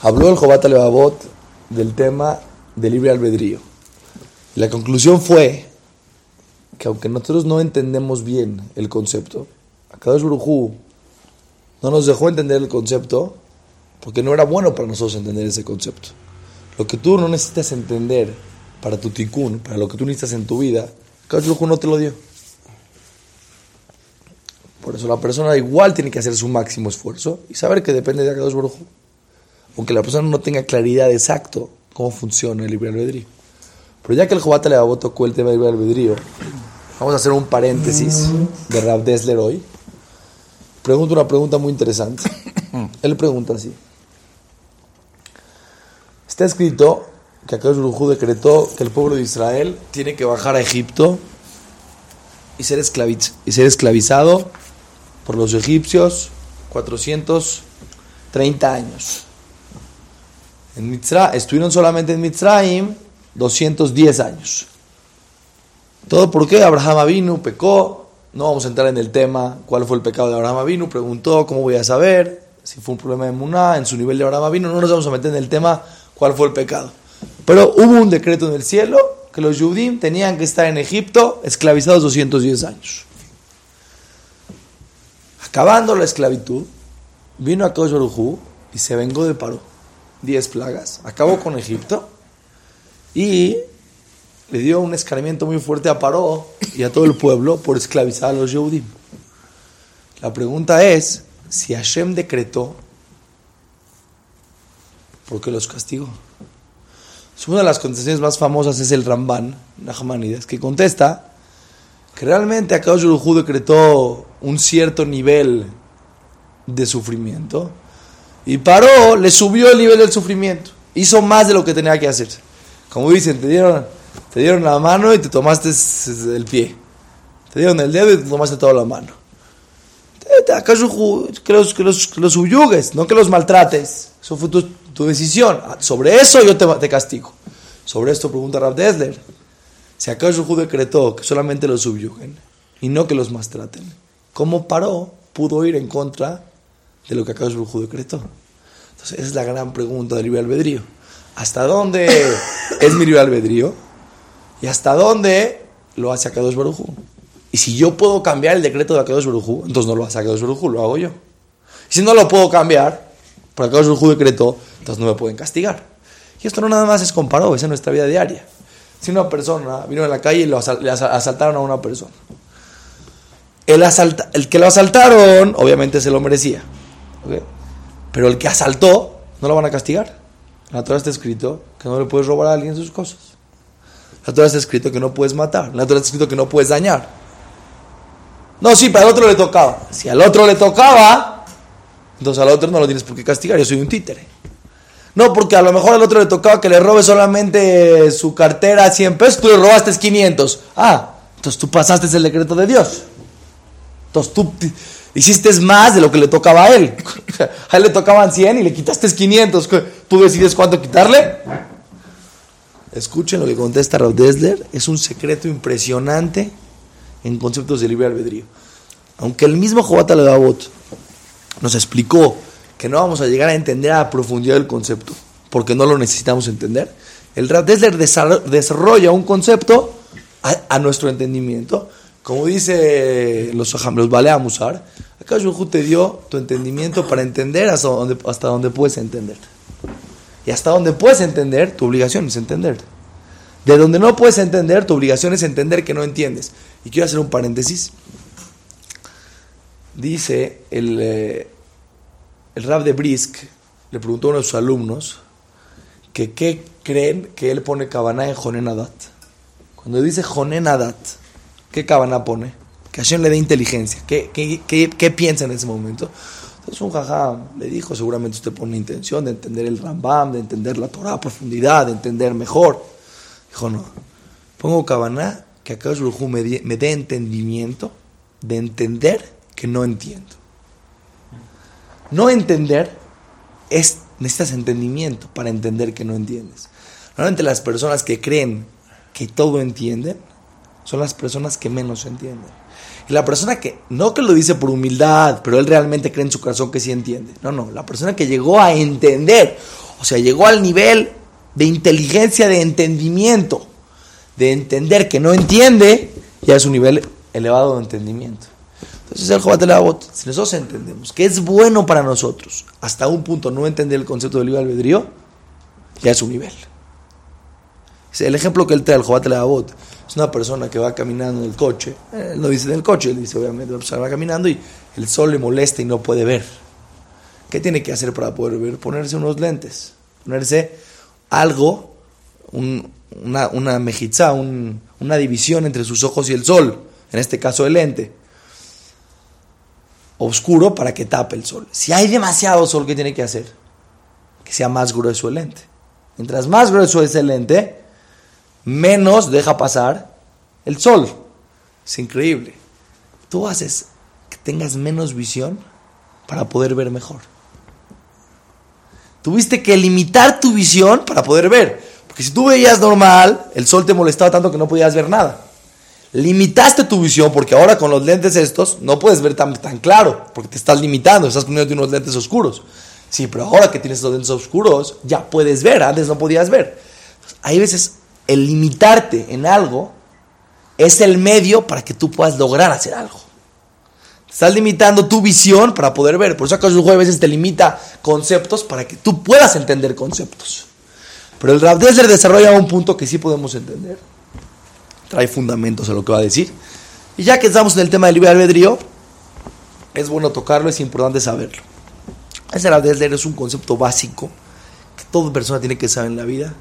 Habló el Jobat Levavot del tema del libre albedrío. La conclusión fue que aunque nosotros no entendemos bien el concepto, Akadosh Baruj no nos dejó entender el concepto porque no era bueno para nosotros entender ese concepto. Lo que tú no necesitas entender para tu tikkun, para lo que tú necesitas en tu vida, Akadosh Baruj no te lo dio. Por eso la persona igual tiene que hacer su máximo esfuerzo y saber que depende de Akadosh Baruj aunque la persona no tenga claridad exacto cómo funciona el libre albedrío. Pero ya que el Jobat le tocó el tema del libre albedrío, vamos a hacer un paréntesis de Rav Dessler hoy. Pregunta una pregunta muy interesante. Él pregunta así. Está escrito que Akadosh Baruj decretó que el pueblo de Israel tiene que bajar a Egipto y ser, y ser esclavizado por los egipcios 430 años. En Mitzra, estuvieron solamente en Mitzrayim 210 años. ¿Todo por qué? Abraham Avinu pecó. No vamos a entrar en el tema cuál fue el pecado de Abraham Avinu. Preguntó cómo voy a saber si fue un problema de Muná en su nivel de Abraham Avinu. No nos vamos a meter en el tema cuál fue el pecado. Pero hubo un decreto en el cielo que los Yudim tenían que estar en Egipto esclavizados 210 años. Acabando la esclavitud, vino a Kosh y se vengó de Paró. 10 plagas, acabó con Egipto y le dio un escarmiento muy fuerte a Paró y a todo el pueblo por esclavizar a los Yehudim. La pregunta es, si Hashem decretó, ¿por qué los castigó? Una de las contestaciones más famosas es el Ramban, Nachmanides, que contesta que realmente Akadosh Yu decretó un cierto nivel de sufrimiento y paró, le subió el nivel del sufrimiento. Hizo más de lo que tenía que hacer. Como dicen, te dieron, te dieron la mano y te tomaste el pie. Te dieron el dedo y te tomaste toda la mano. Que los, que los, que los subyugues, no que los maltrates. Eso fue tu, decisión. Ah, sobre eso yo te, castigo. Sobre esto pregunta Rav Desler. Si acaso decretó que solamente los subyuguen y no que los maltraten, ¿cómo paró? Pudo ir en contra de lo que Akadosh Baruj decretó. Entonces, esa es la gran pregunta del libre albedrío. ¿Hasta dónde es mi libre albedrío? ¿Y hasta dónde lo hace Akadosh Baruj Y si yo puedo cambiar el decreto de Akadosh Baruj entonces no lo hace Akadosh Baruj lo hago yo. Y si no lo puedo cambiar, porque Akadosh Baruj decretó, entonces no me pueden castigar. Y esto no nada más es comparado, es en nuestra vida diaria. Si una persona vino en la calle y lo le asaltaron a una persona. El, el que lo asaltaron, obviamente se lo merecía. Pero el que asaltó, no lo van a castigar. La Torah está escrito que no le puedes robar a alguien sus cosas. La Torah está escrito que no puedes matar. La Torah está escrito que no puedes dañar. No, sí, pero al otro le tocaba. Si al otro le tocaba, entonces al otro no lo tienes por qué castigar. Yo soy un títere. No, porque a lo mejor al otro le tocaba que le robe solamente su cartera a 100 pesos, tú le robaste 500. Ah, entonces tú pasaste el decreto de Dios. Entonces tú Hiciste más de lo que le tocaba a él. A él le tocaban 100 y le quitaste 500. ¿Tú decides cuánto quitarle? Escuchen lo que contesta Raúl Desler. Es un secreto impresionante en conceptos de libre albedrío. Aunque el mismo Jobat Alagabot nos explicó que no vamos a llegar a entender a profundidad el concepto, porque no lo necesitamos entender, el Rav Desler desarrolla un concepto a nuestro entendimiento como dice los los vale musar, acá te dio tu entendimiento para entender hasta donde, hasta donde puedes entender. Y hasta donde puedes entender, tu obligación es entender. De donde no puedes entender, tu obligación es entender que no entiendes. Y quiero hacer un paréntesis. Dice el, eh, el rab de Brisk, le preguntó a uno de sus alumnos, que qué creen que él pone cabana en Jonenadat. Cuando dice Jonenadat, ¿Qué cabana pone? Que Hashem le dé inteligencia. ¿Qué, qué, piensa en ese momento? Entonces un jajá le dijo, seguramente usted pone intención de entender el Rambam, de entender la Torah a profundidad, de entender mejor. Dijo, no, pongo cabana que acá me, me dé entendimiento de entender que no entiendo. No entender es, necesitas entendimiento para entender que no entiendes. Normalmente las personas que creen que todo entienden son las personas que menos entienden. Y la persona que, no que lo dice por humildad, pero él realmente cree en su corazón que sí entiende. No, no, la persona que llegó a entender, o sea, llegó al nivel de inteligencia, de entendimiento, de entender que no entiende, ya es un nivel elevado de entendimiento. Entonces el Jobat si nosotros entendemos que es bueno para nosotros, hasta un punto no entender el concepto del libre albedrío, ya es un nivel. El ejemplo que él trae, el Jobat es una persona que va caminando en el coche, él no dice en el coche, él dice obviamente va caminando y el sol le molesta y no puede ver. ¿Qué tiene que hacer para poder ver? Ponerse unos lentes, ponerse algo, una, una mejizá, una división entre sus ojos y el sol, en este caso el lente, oscuro para que tape el sol. Si hay demasiado sol, ¿qué tiene que hacer? Que sea más grueso el lente. Mientras más grueso es el lente, menos deja pasar el sol. Es increíble. Tú haces que tengas menos visión para poder ver mejor. Tuviste que limitar tu visión para poder ver. Porque si tú veías normal, el sol te molestaba tanto que no podías ver nada. Limitaste tu visión porque ahora con los lentes estos no puedes ver tan, tan claro, porque te estás limitando, estás poniendo unos lentes oscuros. Sí, pero ahora que tienes estos lentes oscuros, ya puedes ver, antes no podías ver. Hay veces el limitarte en algo es el medio para que tú puedas lograr hacer algo. Estás limitando tu visión para poder ver. Por eso acaso a veces te limita conceptos para que tú puedas entender conceptos. Pero el Rav desarrolla un punto que sí podemos entender. Trae fundamentos a lo que va a decir. Y ya que estamos en el tema del libre albedrío, es bueno tocarlo, es importante saberlo. Ese Rav es un concepto básico que toda persona tiene que saber en la vida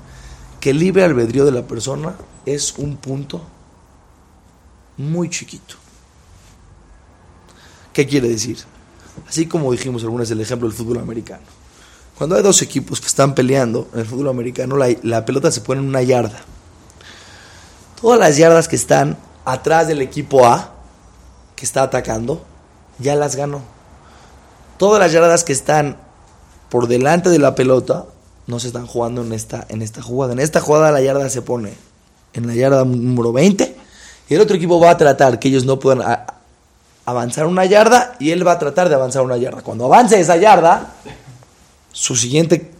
el libre albedrío de la persona es un punto muy chiquito. ¿Qué quiere decir? Así como dijimos algunas del ejemplo del fútbol americano. Cuando hay dos equipos que están peleando en el fútbol americano, la, pelota se pone en una yarda. Todas las yardas que están atrás del equipo A, que está atacando, ya las ganó. Todas las yardas que están por delante de la pelota, no se están jugando en esta, en esta jugada. En esta jugada la yarda se pone en la yarda número 20 y el otro equipo va a tratar que ellos no puedan avanzar una yarda y él va a tratar de avanzar una yarda. Cuando avance esa yarda, su siguiente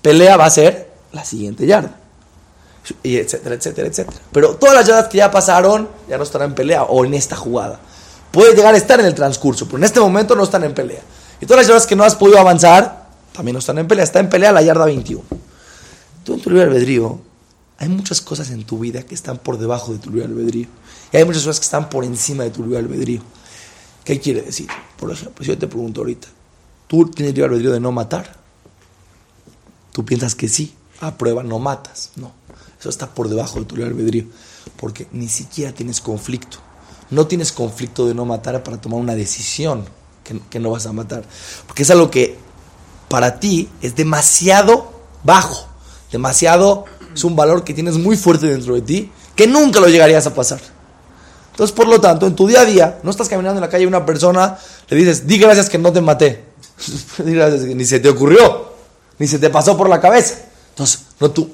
pelea va a ser la siguiente yarda. Y etcétera, etcétera, etcétera. Pero todas las yardas que ya pasaron ya no estarán en pelea o en esta jugada. Puede llegar a estar en el transcurso, pero en este momento no están en pelea. Y todas las yardas que no has podido avanzar, también no están en pelea. Está en pelea la yarda 21. Tú en tu libre albedrío, hay muchas cosas en tu vida que están por debajo de tu libre albedrío. Y hay muchas cosas que están por encima de tu libre albedrío. ¿Qué quiere decir? Por ejemplo, si yo te pregunto ahorita, ¿tú tienes libre albedrío de no matar? Tú piensas que sí. A prueba, no matas. No. Eso está por debajo de tu libre albedrío. Porque ni siquiera tienes conflicto. No tienes conflicto de no matar para tomar una decisión que, que no vas a matar. Porque es algo que para ti es demasiado bajo, demasiado, es un valor que tienes muy fuerte dentro de ti, que nunca lo llegarías a pasar. Entonces, por lo tanto, en tu día a día, no estás caminando en la calle y una persona le dices, di gracias que no te maté. ni se te ocurrió, ni se te pasó por la cabeza. Entonces, no tú,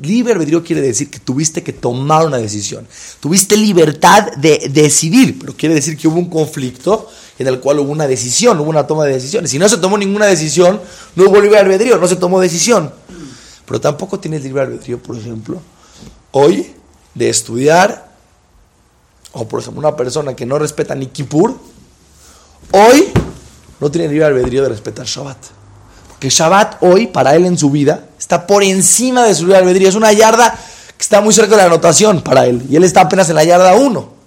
libre albedrío quiere decir que tuviste que tomar una decisión. Tuviste libertad de decidir, pero quiere decir que hubo un conflicto en el cual hubo una decisión, hubo una toma de decisiones. Si no se tomó ninguna decisión, no hubo libre albedrío, no se tomó decisión. Pero tampoco tienes libre albedrío, por ejemplo, hoy de estudiar, o por ejemplo una persona que no respeta ni Kippur, hoy no tiene libre albedrío de respetar Shabbat. Porque Shabbat hoy, para él en su vida, está por encima de su libre albedrío. Es una yarda que está muy cerca de la anotación para él. Y él está apenas en la yarda 1.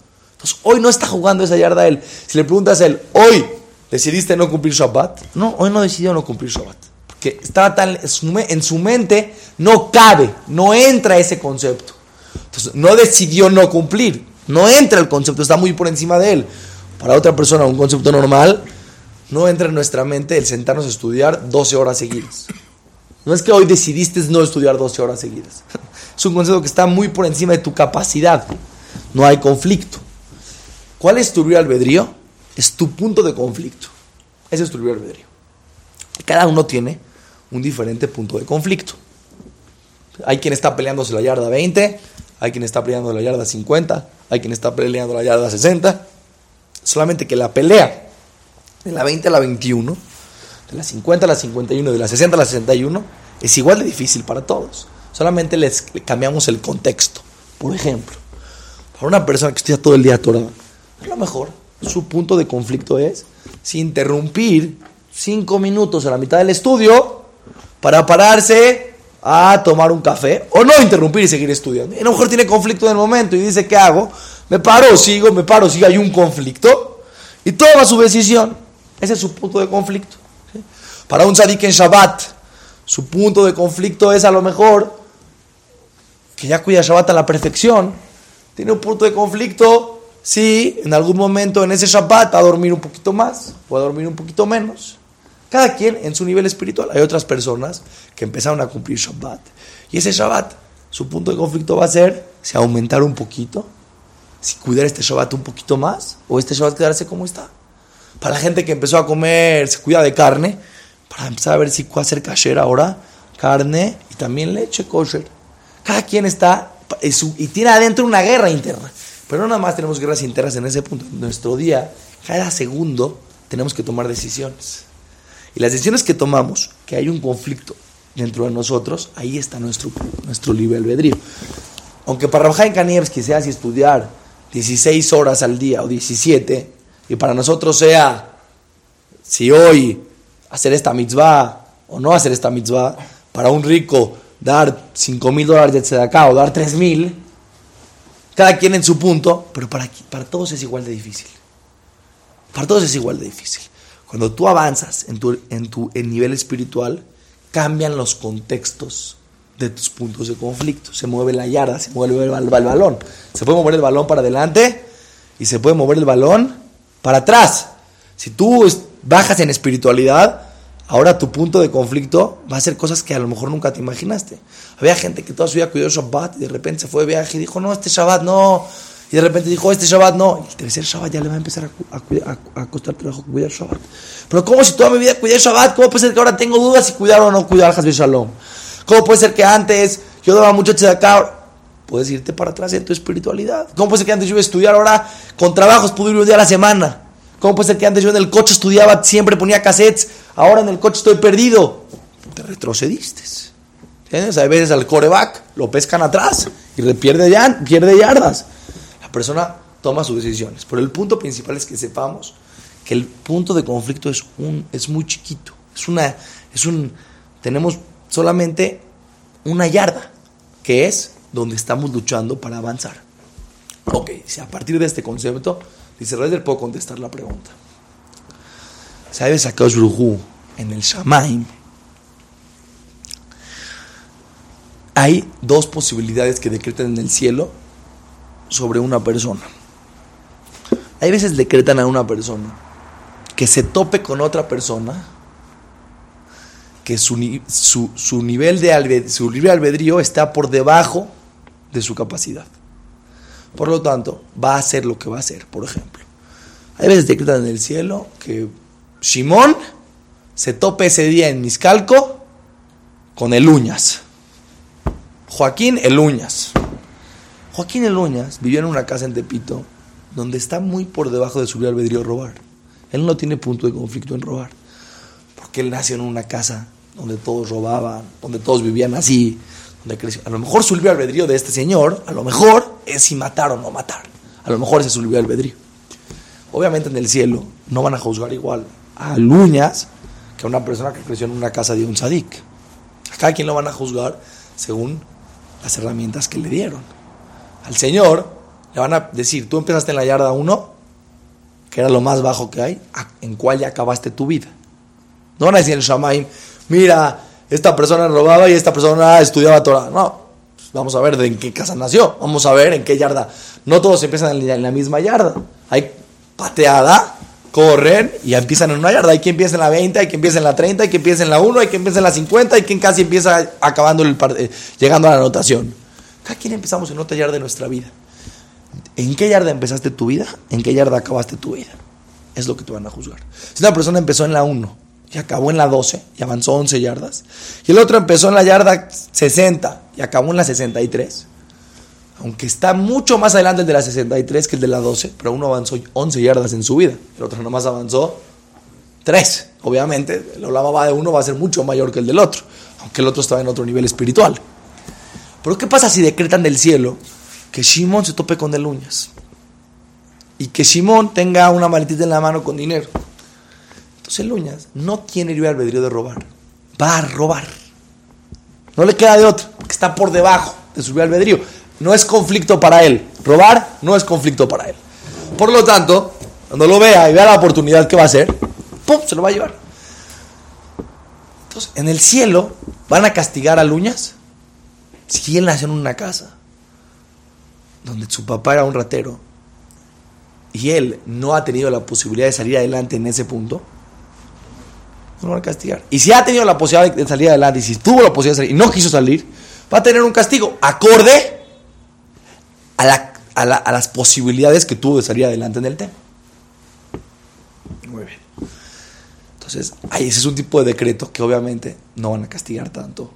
Hoy no está jugando esa yarda él. Si le preguntas a él, ¿hoy decidiste no cumplir Shabbat? No, hoy no decidió no cumplir Shabbat. Porque estaba tan en su mente, no cabe, no entra ese concepto. Entonces, no decidió no cumplir. No entra el concepto, está muy por encima de él. Para otra persona, un concepto normal, no entra en nuestra mente el sentarnos a estudiar 12 horas seguidas. No es que hoy decidiste no estudiar 12 horas seguidas. Es un concepto que está muy por encima de tu capacidad. No hay conflicto. ¿Cuál es tu libre albedrío? Es tu punto de conflicto. Ese es tu libre albedrío. Cada uno tiene un diferente punto de conflicto. Hay quien está peleándose la yarda 20, hay quien está peleando la yarda 50, hay quien está peleando la yarda 60. Solamente que la pelea de la 20 a la 21, de la 50 a la 51, de la 60 a la 61, es igual de difícil para todos. Solamente les cambiamos el contexto. Por ejemplo, para una persona que estudia todo el día Torah, a lo mejor su punto de conflicto es si interrumpir cinco minutos a la mitad del estudio para pararse a tomar un café o no interrumpir y seguir estudiando. Y a lo mejor tiene conflicto en el momento y dice, ¿qué hago? Me paro, sigo, me paro, sigo, hay un conflicto y toma su decisión. Ese es su punto de conflicto. Para un tzadik en Shabbat, su punto de conflicto es a lo mejor que ya cuida Shabbat a la perfección, tiene un punto de conflicto si en algún momento en ese Shabbat va a dormir un poquito más o a dormir un poquito menos. Cada quien en su nivel espiritual. Hay otras personas que empezaron a cumplir Shabbat. Y ese Shabbat, su punto de conflicto va a ser si aumentar un poquito, si cuidar este Shabbat un poquito más, o este Shabbat quedarse como está. Para la gente que empezó a comer, se cuida de carne, para empezar a ver si puede hacer kasher ahora, carne y también leche kosher. Cada quien está y tiene adentro una guerra interna. Pero no nada más tenemos guerras internas en ese punto. Nuestro día, cada segundo tenemos que tomar decisiones. Y las decisiones que tomamos, que hay un conflicto dentro de nosotros, ahí está nuestro, nuestro libre albedrío. Aunque para Rafael Kanievski sea si estudiar 16 horas al día o 17, y para nosotros sea si hoy hacer esta mitzvah o no hacer esta mitzvah, para un rico dar 5 mil dólares de tzedakah o dar 3 mil, cada quien en su punto, pero para, para todos es igual de difícil. Para todos es igual de difícil. Cuando tú avanzas en tu, en tu nivel espiritual, cambian los contextos de tus puntos de conflicto. Se mueve la yarda, se mueve el, balón. Se puede mover el balón para adelante y se puede mover el balón para atrás. Si tú bajas en espiritualidad, ahora tu punto de conflicto va a ser cosas que a lo mejor nunca te imaginaste. Había gente que toda su vida cuidó Shabbat y de repente se fue de viaje y dijo, no, este Shabbat no, y de repente dijo, este Shabbat no. Y el tercer Shabbat ya le va a empezar a, costar trabajo cuidar Shabbat. Pero ¿cómo si toda mi vida cuidé Shabbat? ¿Cómo puede ser que ahora tengo dudas si cuidar o no cuidar Hasbe Shalom? ¿Cómo puede ser que antes yo daba mucho acá Puedes irte para atrás en tu espiritualidad. ¿Cómo puede ser que antes yo iba a estudiar ahora con trabajos pude ir un día a la semana? ¿Cómo puede ser que antes yo en el coche estudiaba, siempre ponía cassettes, ahora en el coche estoy perdido? Te retrocediste. ¿Entiendes? A veces al coreback lo pescan atrás y pierde, pierde yardas persona toma sus decisiones. Pero el punto principal es que sepamos que el punto de conflicto es, un, es muy chiquito. Es una, es un, tenemos solamente una yarda, que es donde estamos luchando para avanzar. Ok, si a partir de este concepto, dice Reder, puedo contestar la pregunta. ¿Sabes a Brujú en el Shamaim? Hay dos posibilidades que decretan en el cielo sobre una persona. Hay veces decretan a una persona que se tope con otra persona, que su, nivel de su libre albedrío está por debajo de su capacidad. Por lo tanto, va a hacer lo que va a hacer, por ejemplo. Hay veces decretan en el cielo que Simón se tope ese día en Miscalco con el uñas. Joaquín el uñas. Joaquín Eloñas vivió en una casa en Tepito donde está muy por debajo de su albedrío robar. Él no tiene punto de conflicto en robar. Porque él nació en una casa donde todos robaban, donde todos vivían así, donde creció. A lo mejor su libre albedrío de este señor, a lo mejor es si matar o no matar. A lo mejor ese es su libre albedrío. Obviamente en el cielo no van a juzgar igual a Luñas que una persona que creció en una casa de un sadik. A cada quien lo van a juzgar según las herramientas que le dieron al Señor, le van a decir, tú empezaste en la yarda 1, que era lo más bajo que hay, en cuál ya acabaste tu vida. No van a decir en Shamaim, mira, esta persona robaba y esta persona estudiaba Torah. No, pues vamos a ver de en qué casa nació, vamos a ver en qué yarda. No todos empiezan en la misma yarda. Hay pateada, corren y empiezan en una yarda. Hay quien empieza en la 20, hay quien empieza en la 30, hay quien empieza en la 1, hay quien empieza en la 50, hay quien casi empieza acabando el eh, llegando a la anotación. Cada quien empezamos en otra yarda de nuestra vida. ¿En qué yarda empezaste tu vida? ¿En qué yarda acabaste tu vida? Es lo que te van a juzgar. Si una persona empezó en la 1 y acabó en la 12 y avanzó 11 yardas, y el otro empezó en la yarda 60 y acabó en la 63, aunque está mucho más adelante el de la 63 que el de la 12, pero uno avanzó 11 yardas en su vida, el otro nomás avanzó 3. Obviamente, el Olama va de uno va a ser mucho mayor que el del otro, aunque el otro estaba en otro nivel espiritual. Pero ¿qué pasa si decretan del cielo que Shimon se tope con uñas? Y que Shimon tenga una maletita en la mano con dinero. Entonces el uñas no tiene libre albedrío de robar. Va a robar. No le queda de otro, que está por debajo de su libre albedrío. No es conflicto para él. Robar no es conflicto para él. Por lo tanto, cuando lo vea y vea la oportunidad que va a hacer, ¡pum! se lo va a llevar. Entonces, en el cielo van a castigar a Luñas si él nació en una casa donde su papá era un ratero y él no ha tenido la posibilidad de salir adelante en ese punto, no lo van a castigar. Y si ha tenido la posibilidad de salir adelante y si tuvo la posibilidad de salir y no quiso salir, va a tener un castigo acorde a, a las posibilidades que tuvo de salir adelante en el tema. Muy bien. Entonces, ahí ese es un tipo de decreto que obviamente no van a castigar tanto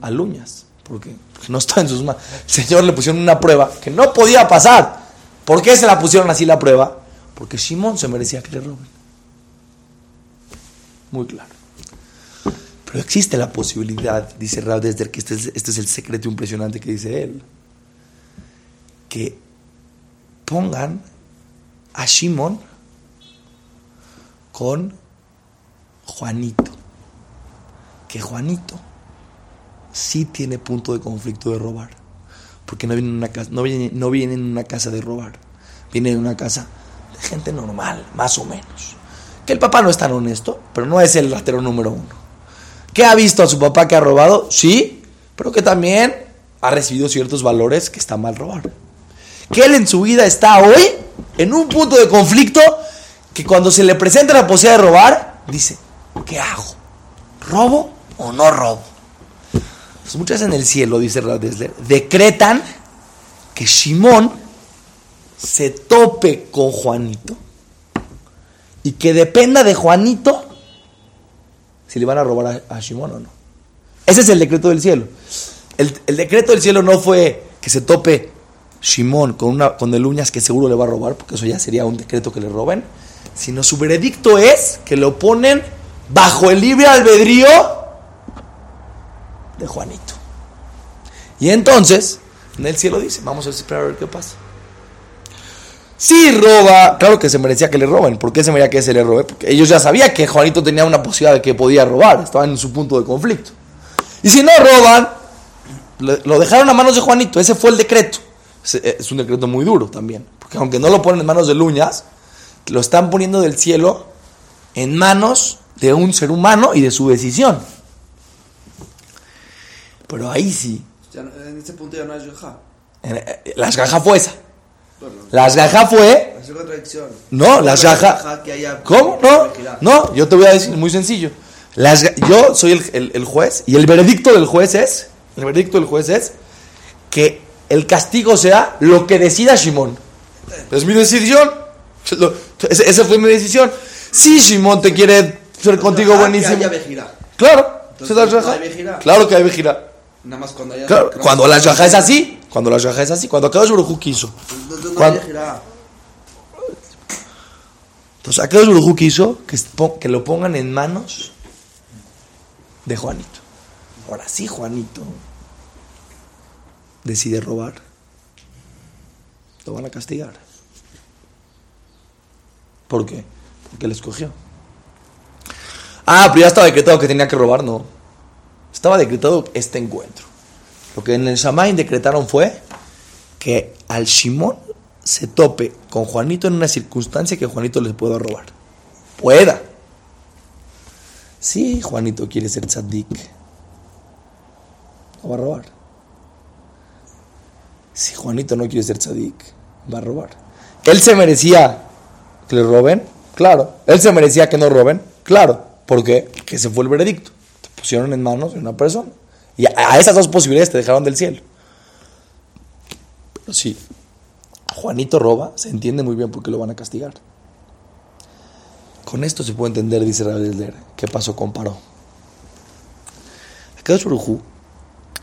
a Luñas porque no está en sus manos. El Señor le pusieron una prueba que no podía pasar. ¿Por qué se la pusieron así la prueba? Porque Simón se merecía que le roben. Muy claro. Pero existe la posibilidad, dice Raúl desde que este es, este es el secreto impresionante que dice él, que pongan a Simón con Juanito. Que Juanito sí tiene punto de conflicto de robar. Porque no viene, en una casa, no, viene, no viene en una casa de robar. Viene en una casa de gente normal, más o menos. Que el papá no es tan honesto, pero no es el ratero número uno. Que ha visto a su papá que ha robado, sí, pero que también ha recibido ciertos valores que está mal robar. Que él en su vida está hoy en un punto de conflicto que cuando se le presenta la posibilidad de robar, dice, ¿qué hago? ¿Robo o no robo? muchas en el cielo, dice Desler, decretan que Simón se tope con Juanito y que dependa de Juanito si le van a robar a, Simón o no. Ese es el decreto del cielo. El, decreto del cielo no fue que se tope Simón con, una, con el uñas que seguro le va a robar, porque eso ya sería un decreto que le roben, sino su veredicto es que lo ponen bajo el libre albedrío de Juanito. Y entonces, en el cielo dice, vamos a esperar a ver qué pasa. Si roba, claro que se merecía que le roben. ¿Por qué se merecía que se le robe? Porque ellos ya sabían que Juanito tenía una posibilidad de que podía robar, estaba en su punto de conflicto. Y si no roban, lo dejaron a manos de Juanito, ese fue el decreto. Eh, es un decreto muy duro también, porque aunque no lo ponen en manos de Luñas, lo están poniendo del cielo en manos de un ser humano y de su decisión. Pero ahí sí. en este punto ya no es Yoja. Eh, la Shgaja fue esa. La Shgaja fue. Es contradicción. No, la Shgaja. ¿Cómo? No, no, yo te voy a decir muy sencillo. yo soy el, el, juez y el veredicto del juez es. El veredicto del juez es que el castigo sea lo que decida Shimon. Es mi decisión. Esa fue mi decisión. Si Shimon te quiere ser contigo buenísimo. Claro. Claro que hay vigilar. Nada más cuando haya. Claro, cuando la yaja es así. Cuando la yaja es así. Cuando Akadosh Baruj quiso. Cuando, entonces, Akadosh Baruj quiso que, que lo pongan en manos de Juanito. Ahora sí, Juanito decide robar. Lo van a castigar. ¿Por qué? Porque le escogió. Ah, pero ya estaba decretado que tenía que robar, no. Estaba decretado este encuentro. Lo que en el Shamain decretaron fue que al Shimón se tope con Juanito en una circunstancia que Juanito le pueda robar. Pueda. Si Juanito quiere ser tzadik, no va a robar. Si Juanito no quiere ser tzadik, va a robar. Él se merecía que le roben, claro. Él se merecía que no roben, claro. ¿Por qué? Que se fue el veredicto pusieron en manos de una persona. Y a, esas dos posibilidades te dejaron del cielo. Pero sí, Juanito roba, se entiende muy bien por qué lo van a castigar. Con esto se puede entender, dice Rabbi qué pasó con Paró. Akadosh Barujú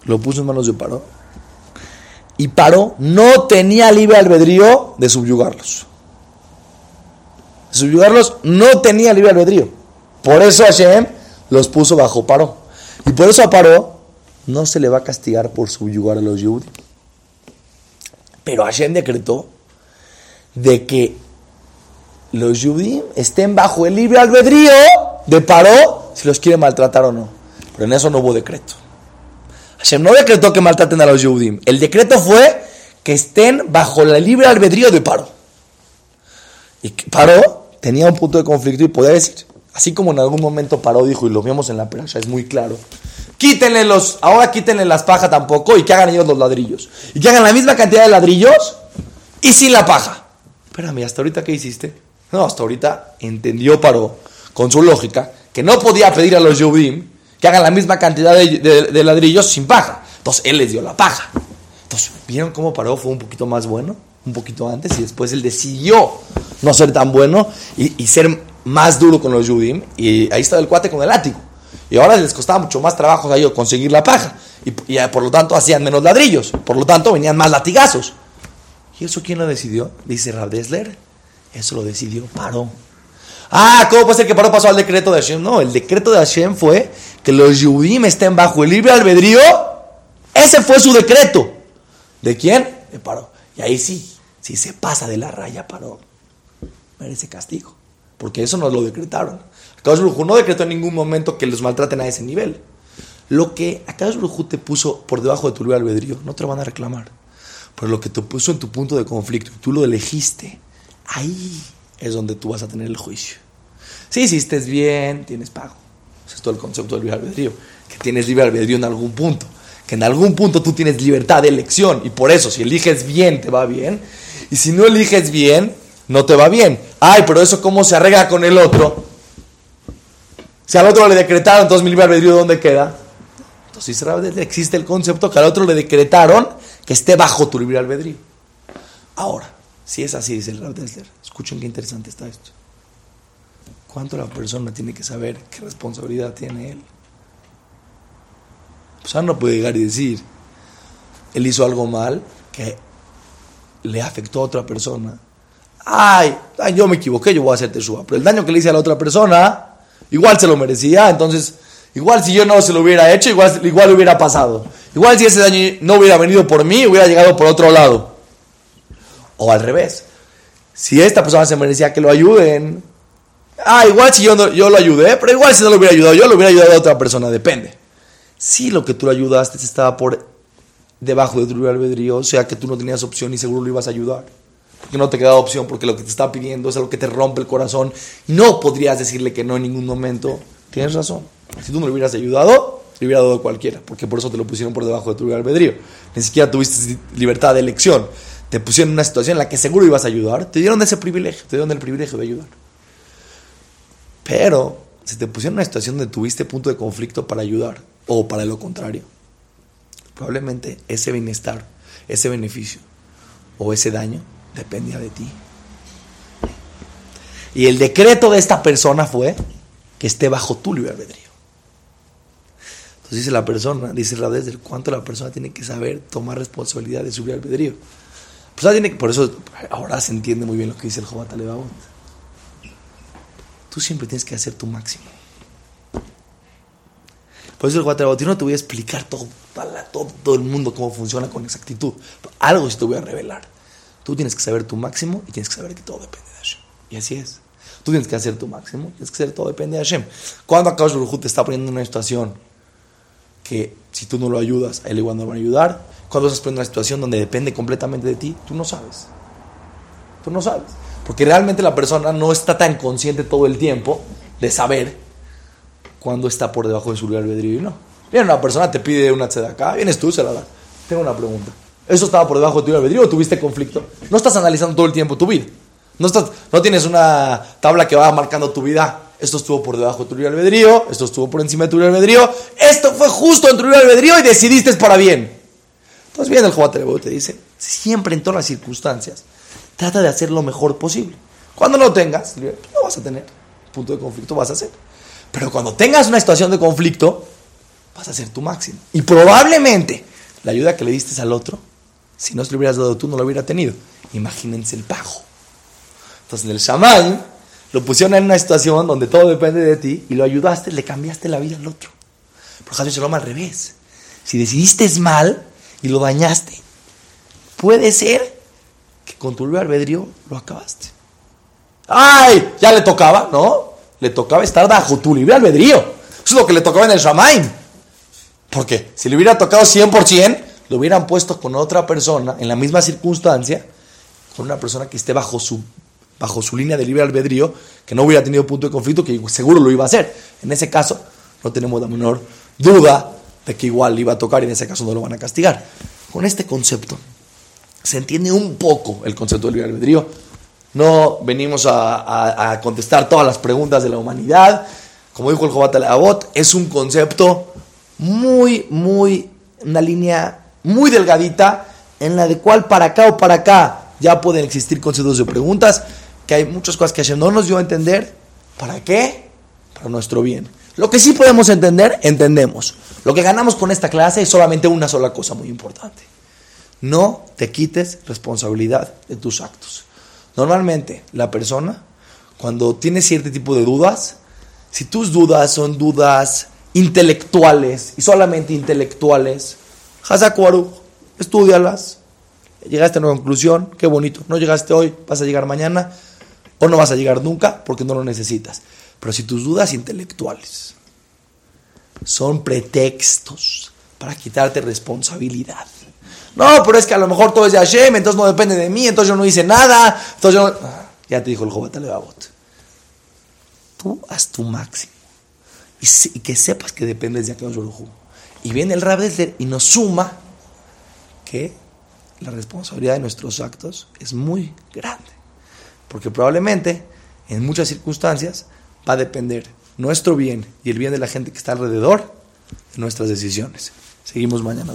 lo puso en manos de Paró Y Paró no tenía libre albedrío de subyugarlos. Subyugarlos no tenía libre albedrío. Por eso Hashem los puso bajo Paró. Y por eso a Paró no se le va a castigar por subyugar a los judíos. Pero Hashem decretó de que los judíos estén bajo el libre albedrío de Paró si los quiere maltratar o no. Pero en eso no hubo decreto. Hashem no decretó que maltraten a los Yehudim. El decreto fue que estén bajo el libre albedrío de Paro. Y Paro tenía un punto de conflicto y podía decir, así como en algún momento Paró dijo, y lo vimos en la perasha, es muy claro, quítenle los, ahora quítenle las pajas tampoco y que hagan ellos los ladrillos. Y que hagan la misma cantidad de ladrillos y sin la paja. Espérame, ¿hasta ahorita qué hiciste? No, hasta ahorita entendió Paró, con su lógica, que no podía pedir a los Yehudim que hagan la misma cantidad de, ladrillos sin paja. Entonces él les dio la paja. Entonces, ¿vieron cómo paró? Fue un poquito más bueno, un poquito antes, y después él decidió no ser tan bueno y, ser más duro con los Yudim. Y ahí estaba el cuate con el látigo. Y ahora les costaba mucho más trabajo a ellos conseguir la paja. Y, por lo tanto hacían menos ladrillos. Por lo tanto venían más latigazos. ¿Y eso quién lo decidió? Dice Rabdesler. Eso lo decidió Paró. Ah, ¿cómo puede ser que Paró pasó al decreto de Hashem? No, el decreto de Hashem fue que los Yudim estén bajo el libre albedrío. Ese fue su decreto. ¿De quién? De Paró. Y ahí sí, si se pasa de la raya Paró, merece castigo. Porque eso nos lo decretaron. Akadosh Brujú no decretó en ningún momento que los maltraten a ese nivel. Lo que Akadosh Brujú te puso por debajo de tu libre albedrío, no te lo van a reclamar. Pero lo que te puso en tu punto de conflicto, tú lo elegiste, ahí es donde tú vas a tener el juicio. Si hiciste bien, tienes pago. Ese es todo el concepto del libre albedrío. Que tienes libre albedrío en algún punto. Que en algún punto tú tienes libertad de elección. Y por eso, si eliges bien, te va bien. Y si no eliges bien, no te va bien. Ay, pero eso cómo se arregla con el otro. Si al otro le decretaron, entonces mi libre albedrío, ¿dónde queda? Entonces existe el concepto que al otro le decretaron que esté bajo tu libre albedrío. Ahora, si es así, dice el Rav escuchen qué interesante está esto. ¿Cuánto la persona tiene que saber qué responsabilidad tiene él? Pues no puede llegar y decir, él hizo algo mal que le afectó a otra persona. Ay, yo me equivoqué, yo voy a hacerte suba. Pero el daño que le hice a la otra persona, igual se lo merecía. Entonces, igual si yo no se lo hubiera hecho, igual, igual hubiera pasado. Igual si ese daño no hubiera venido por mí, hubiera llegado por otro lado. O al revés. Si esta persona se merecía que lo ayuden, ah, igual si yo, yo lo ayudé, pero igual si no lo hubiera ayudado yo, lo hubiera ayudado a otra persona, depende. Si lo que tú lo ayudaste estaba por debajo de tu libre albedrío, o sea que tú no tenías opción y seguro lo ibas a ayudar. Porque no te quedaba opción, porque lo que te está pidiendo es algo que te rompe el corazón. No podrías decirle que no en ningún momento. Tienes razón. Si tú no lo hubieras ayudado, le hubiera dado cualquiera, porque por eso te lo pusieron por debajo de tu libre albedrío. Ni siquiera tuviste libertad de elección te pusieron en una situación en la que seguro ibas a ayudar, te dieron ese privilegio, te dieron el privilegio de ayudar. Pero si te pusieron en una situación donde tuviste punto de conflicto para ayudar, o para lo contrario, probablemente ese bienestar, ese beneficio o ese daño dependía de ti. Y el decreto de esta persona fue que esté bajo tu libre albedrío. Entonces dice la persona, dice la desde cuánto la persona tiene que saber tomar responsabilidad de su libre albedrío. Pues tiene por eso ahora se entiende muy bien lo que dice el Jobat Alevabot. Tú siempre tienes que hacer tu máximo. Por eso el Jobat yo no te voy a explicar todo, todo, todo, el mundo cómo funciona con exactitud. algo sí te voy a revelar. Tú tienes que saber tu máximo y tienes que saber que todo depende de Hashem. Y así es. Tú tienes que hacer tu máximo, tienes que saber todo depende de Hashem. Cuando Akash Baruj te está poniendo en una situación que si tú no lo ayudas, él igual no lo va a ayudar, cuando estás en una situación donde depende completamente de ti, tú no sabes. Tú no sabes. Porque realmente la persona no está tan consciente todo el tiempo de saber cuándo está por debajo de su lugar albedrío y no. Viene una persona, te pide una acá, vienes tú, se la da. Tengo una pregunta. ¿Eso estaba por debajo de tu albedrío o tuviste conflicto? No estás analizando todo el tiempo tu vida. No, estás, no tienes una tabla que va marcando tu vida. Esto estuvo por debajo de tu libre albedrío, esto estuvo por encima de tu libre albedrío, esto fue justo en tu libre albedrío y decidiste para bien. Entonces viene el Jobat te dice, siempre en todas las circunstancias, trata de hacer lo mejor posible. Cuando no tengas, no vas a tener punto de conflicto, vas a hacer. Pero cuando tengas una situación de conflicto, vas a hacer tu máximo. Y probablemente la ayuda que le diste al otro Si no se lo hubieras dado tú, no lo hubiera tenido. Imagínense el pago. Entonces, en el Shammai lo pusieron en una situación donde todo depende de ti y lo ayudaste, le cambiaste la vida al otro. Pero Hashem Shalom al revés. Si decidiste mal y lo dañaste, puede ser que con tu libre albedrío lo acabaste. ¡Ay! Ya le tocaba, ¿no? Le tocaba estar bajo tu libre albedrío. Eso es lo que le tocaba en el Shamaim. Porque si le hubiera tocado 100%, lo hubieran puesto con otra persona en la misma circunstancia, con una persona que esté bajo su, bajo su línea de libre albedrío, que no hubiera tenido punto de conflicto, que seguro lo iba a hacer. En ese caso, no tenemos la menor duda de que igual le iba a tocar y en ese caso no lo van a castigar. Con este concepto se entiende un poco el concepto del libre albedrío. No venimos a, contestar todas las preguntas de la humanidad. Como dijo el Jobat Abot, es un concepto muy, muy, una línea muy delgadita en la de cual para acá o para acá ya pueden existir conceptos de preguntas, que hay muchas cosas que Hashem no nos dio a entender. ¿Para qué? Para nuestro bien. Lo que sí podemos entender, entendemos. Lo que ganamos con esta clase es solamente una sola cosa muy importante. No te quites responsabilidad de tus actos. Normalmente la persona, cuando tiene cierto tipo de dudas, si tus dudas son dudas intelectuales y solamente intelectuales, Hazakuaru, estudialas. Llegaste a una conclusión, qué bonito. No llegaste hoy, vas a llegar mañana o no vas a llegar nunca porque no lo necesitas. Pero si tus dudas intelectuales son pretextos para quitarte responsabilidad. No, pero es que a lo mejor todo es de Hashem, entonces no depende de mí, entonces yo no hice nada. Entonces yo ah, ya te dijo el Jobat Levavot. Tú haz tu máximo. Y, que sepas que dependes de aquel Baruj Y viene el Rab y nos suma que la responsabilidad de nuestros actos es muy grande. Porque probablemente, en muchas circunstancias, va a depender nuestro bien y el bien de la gente que está alrededor de nuestras decisiones. Seguimos mañana.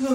No,